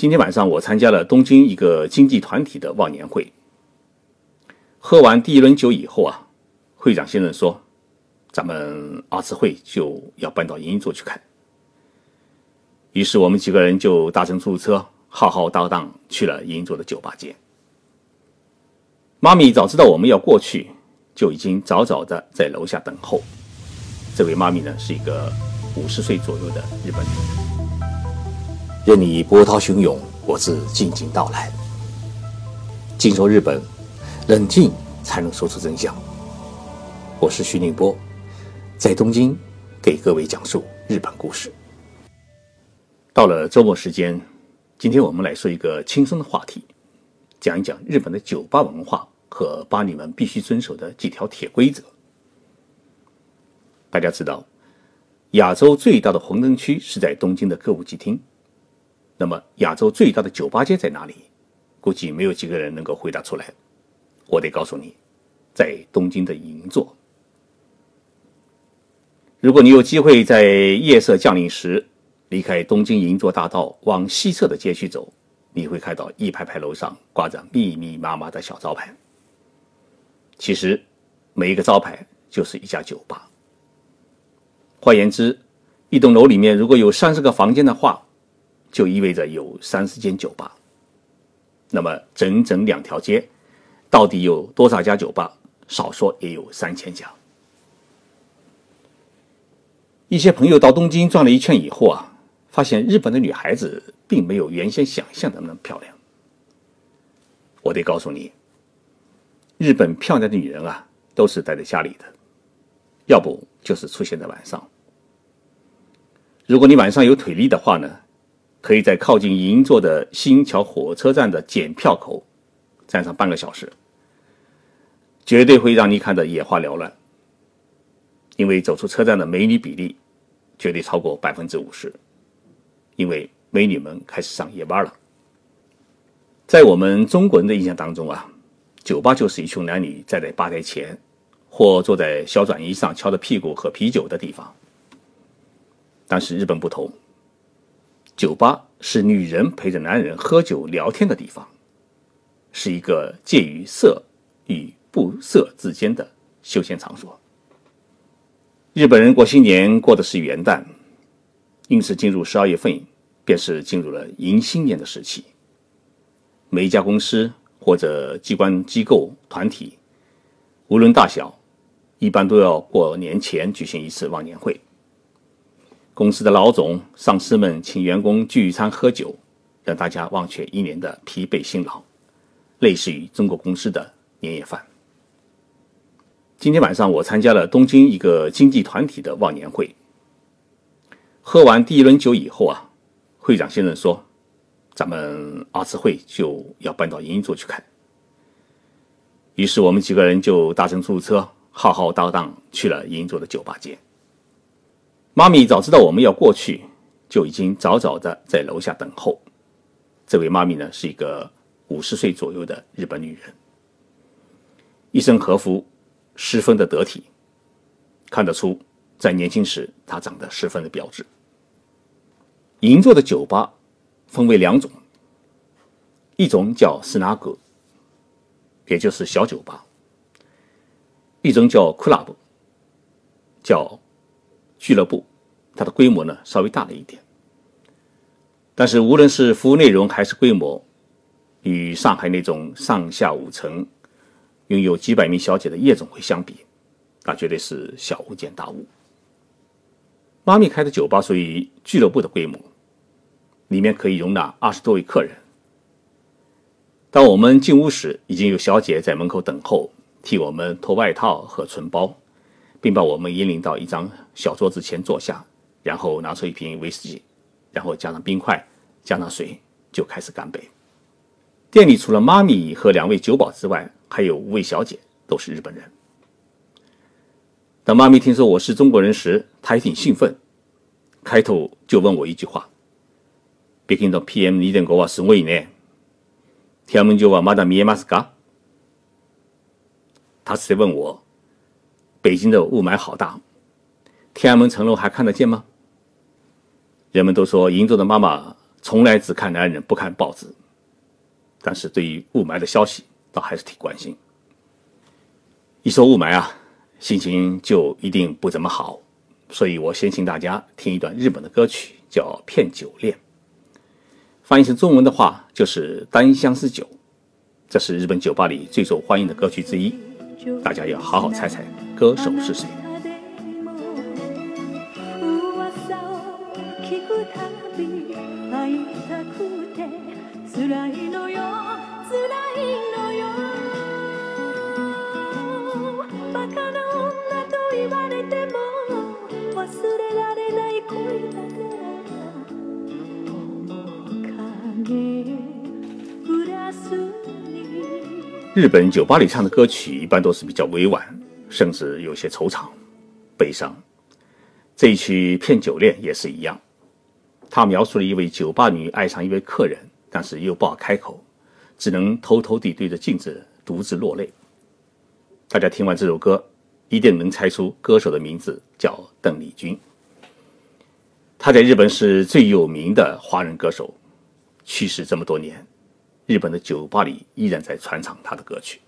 今天晚上我参加了东京一个经济团体的忘年会。喝完第一轮酒以后啊，会长先生说：“咱们二次会就要搬到银座去看。”于是我们几个人就搭乘出租车，浩浩荡荡去了银座的酒吧街。妈咪早知道我们要过去，就已经早早的在楼下等候。这位妈咪呢，是一个五十岁左右的日本人。任你波涛汹涌，我自静静到来。静说日本，冷静才能说出真相。我是徐宁波，在东京给各位讲述日本故事。到了周末时间，今天我们来说一个轻松的话题，讲一讲日本的酒吧文化和吧女们必须遵守的几条铁规则。大家知道，亚洲最大的红灯区是在东京的歌舞伎町。那么，亚洲最大的酒吧街在哪里？估计没有几个人能够回答出来。我得告诉你，在东京的银座。如果你有机会在夜色降临时离开东京银座大道往西侧的街区走，你会看到一排排楼上挂着密密麻麻的小招牌。其实，每一个招牌就是一家酒吧。换言之，一栋楼里面如果有三十个房间的话，就意味着有三十间酒吧，那么整整两条街，到底有多少家酒吧？少说也有三千家。一些朋友到东京转了一圈以后啊，发现日本的女孩子并没有原先想象的那么漂亮。我得告诉你，日本漂亮的女人啊，都是待在家里的，要不就是出现在晚上。如果你晚上有腿力的话呢？可以在靠近银座的新桥火车站的检票口站上半个小时，绝对会让你看得眼花缭乱。因为走出车站的美女比例绝对超过百分之五十，因为美女们开始上夜班了。在我们中国人的印象当中啊，酒吧就是一群男女站在吧台前或坐在小转椅上翘着屁股喝啤酒的地方。但是日本不同。酒吧是女人陪着男人喝酒聊天的地方，是一个介于色与不色之间的休闲场所。日本人过新年过的是元旦，因此进入十二月份便是进入了迎新年的时期。每一家公司或者机关机构团体，无论大小，一般都要过年前举行一次忘年会。公司的老总、上司们请员工聚餐喝酒，让大家忘却一年的疲惫辛劳，类似于中国公司的年夜饭。今天晚上我参加了东京一个经济团体的忘年会。喝完第一轮酒以后啊，会长先生说：“咱们二次会就要搬到银座去看。”于是我们几个人就搭乘出租车，浩浩荡荡去了银座的酒吧街。妈咪早知道我们要过去，就已经早早的在楼下等候。这位妈咪呢，是一个五十岁左右的日本女人，一身和服，十分的得体，看得出在年轻时她长得十分的标致。银座的酒吧分为两种，一种叫斯纳格，也就是小酒吧；一种叫 club，叫俱乐部。它的规模呢稍微大了一点，但是无论是服务内容还是规模，与上海那种上下五层、拥有几百名小姐的夜总会相比，那绝对是小巫见大巫。妈咪开的酒吧属于俱乐部的规模，里面可以容纳二十多位客人。当我们进屋时，已经有小姐在门口等候，替我们脱外套和存包，并把我们引领到一张小桌子前坐下。然后拿出一瓶威士忌，然后加上冰块，加上水，就开始干杯。店里除了妈咪和两位酒保之外，还有五位小姐，都是日本人。当妈咪听说我是中国人时，她也挺兴奋，开头就问我一句话：“北京的 PM 二点五瓦是我呢？天门就话马达米耶马斯嘎。”他是在问我，北京的雾霾好大，天安门城楼还看得见吗？人们都说银座的妈妈从来只看男人不看报纸，但是对于雾霾的消息倒还是挺关心。一说雾霾啊，心情就一定不怎么好，所以我先请大家听一段日本的歌曲，叫《骗酒恋》。翻译成中文的话就是“单相思酒”，这是日本酒吧里最受欢迎的歌曲之一。大家要好好猜猜歌手是谁。日本酒吧里唱的歌曲一般都是比较委婉，甚至有些惆怅、悲伤。这一曲《骗酒恋》也是一样，他描述了一位酒吧女爱上一位客人，但是又不好开口，只能偷偷地对着镜子独自落泪。大家听完这首歌，一定能猜出歌手的名字，叫邓丽君。她在日本是最有名的华人歌手，去世这么多年。日本的酒吧里依然在传唱他的歌曲。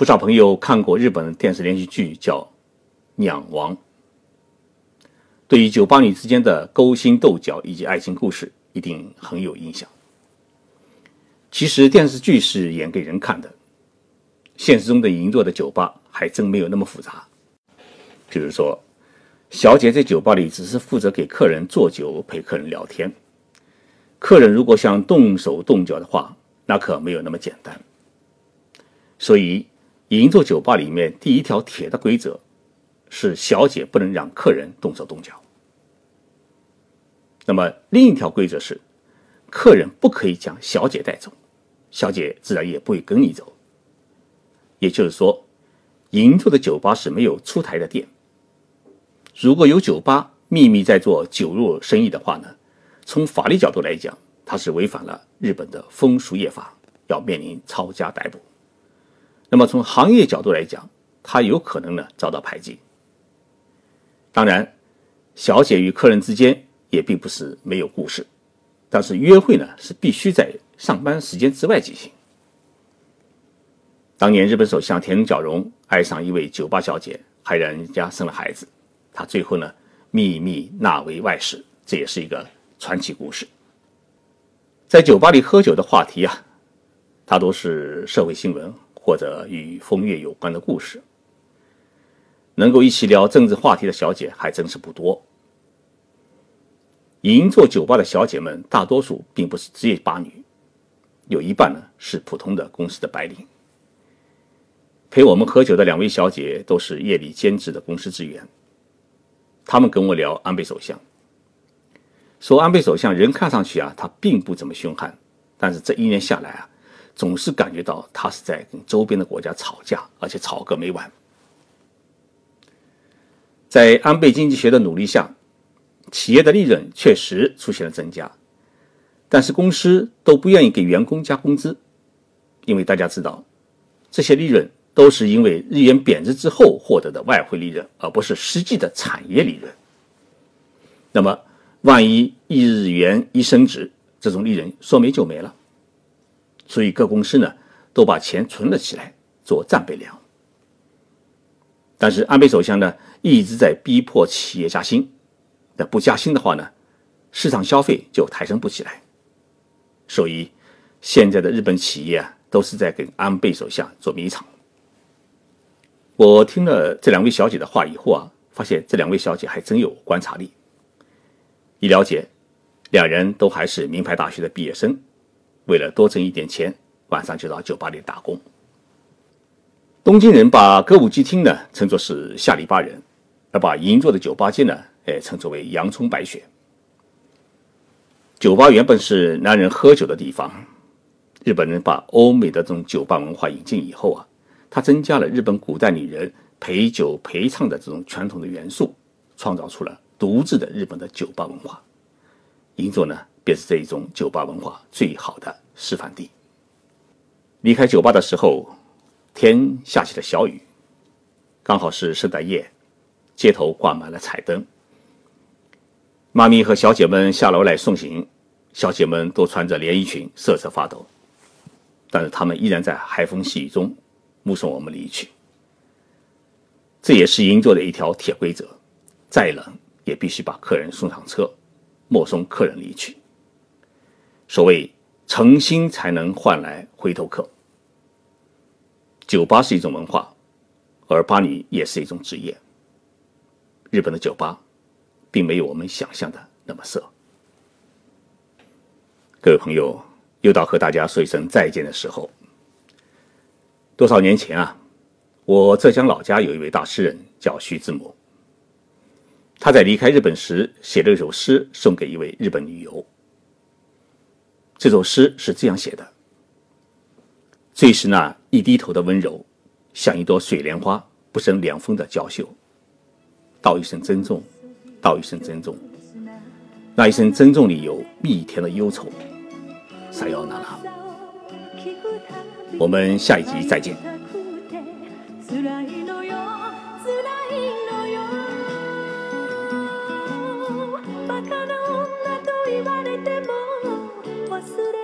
不少朋友看过日本电视连续剧叫《娘王》，对于酒吧女之间的勾心斗角以及爱情故事一定很有印象。其实电视剧是演给人看的，现实中的银座的酒吧还真没有那么复杂。比如说，小姐在酒吧里只是负责给客人做酒、陪客人聊天，客人如果想动手动脚的话，那可没有那么简单，所以银座酒吧里面第一条铁的规则是小姐不能让客人动手动脚。那么另一条规则是，客人不可以将小姐带走，小姐自然也不会跟你走。也就是说，银座的酒吧是没有出台的店。如果有酒吧秘密在做酒肉生意的话呢，从法律角度来讲。它是违反了日本的风俗业法，要面临抄家逮捕。那么从行业角度来讲，他有可能呢遭到排挤。当然，小姐与客人之间也并不是没有故事，但是约会呢是必须在上班时间之外进行。当年日本首相田中角荣爱上一位酒吧小姐，还让人家生了孩子，他最后呢秘密纳为外室，这也是一个传奇故事。在酒吧里喝酒的话题啊，大多是社会新闻或者与风月有关的故事。能够一起聊政治话题的小姐还真是不多。银座酒吧的小姐们大多数并不是职业吧女，有一半呢是普通的公司的白领。陪我们喝酒的两位小姐都是夜里兼职的公司职员。他们跟我聊安倍首相。说安倍首相人看上去啊，他并不怎么凶悍，但是这一年下来啊，总是感觉到他是在跟周边的国家吵架，而且吵个没完。在安倍经济学的努力下，企业的利润确实出现了增加，但是公司都不愿意给员工加工资，因为大家知道，这些利润都是因为日元贬值之后获得的外汇利润，而不是实际的产业利润。那么。万一一日元一升值，这种利润说没就没了。所以各公司呢都把钱存了起来做战备粮。但是安倍首相呢一直在逼迫企业加薪，那不加薪的话呢，市场消费就抬升不起来。所以现在的日本企业啊都是在跟安倍首相做迷藏。我听了这两位小姐的话以后啊，发现这两位小姐还真有观察力。一了解，两人都还是名牌大学的毕业生，为了多挣一点钱，晚上就到酒吧里打工。东京人把歌舞伎町呢称作是下里巴人，而把银座的酒吧街呢，哎称作为洋葱白雪。酒吧原本是男人喝酒的地方，日本人把欧美的这种酒吧文化引进以后啊，它增加了日本古代女人陪酒陪唱的这种传统的元素，创造出了。独自的日本的酒吧文化，银座呢便是这一种酒吧文化最好的示范地。离开酒吧的时候，天下起了小雨，刚好是圣诞夜，街头挂满了彩灯。妈咪和小姐们下楼来送行，小姐们都穿着连衣裙，瑟瑟发抖，但是她们依然在海风细雨中目送我们离去。这也是银座的一条铁规则：再冷也必须把客人送上车，目送客人离去。所谓诚心才能换来回头客。酒吧是一种文化，而巴女也是一种职业。日本的酒吧，并没有我们想象的那么色。各位朋友，又到和大家说一声再见的时候。多少年前啊，我浙江老家有一位大诗人叫徐志摩。他在离开日本时写了一首诗送给一位日本女友。这首诗是这样写的：“最是那一低头的温柔，像一朵水莲花不生凉风的娇羞。道一声珍重，道一声珍重。那一声珍重里有蜜甜的忧愁。”撒由那拉，我们下一集再见。忘れ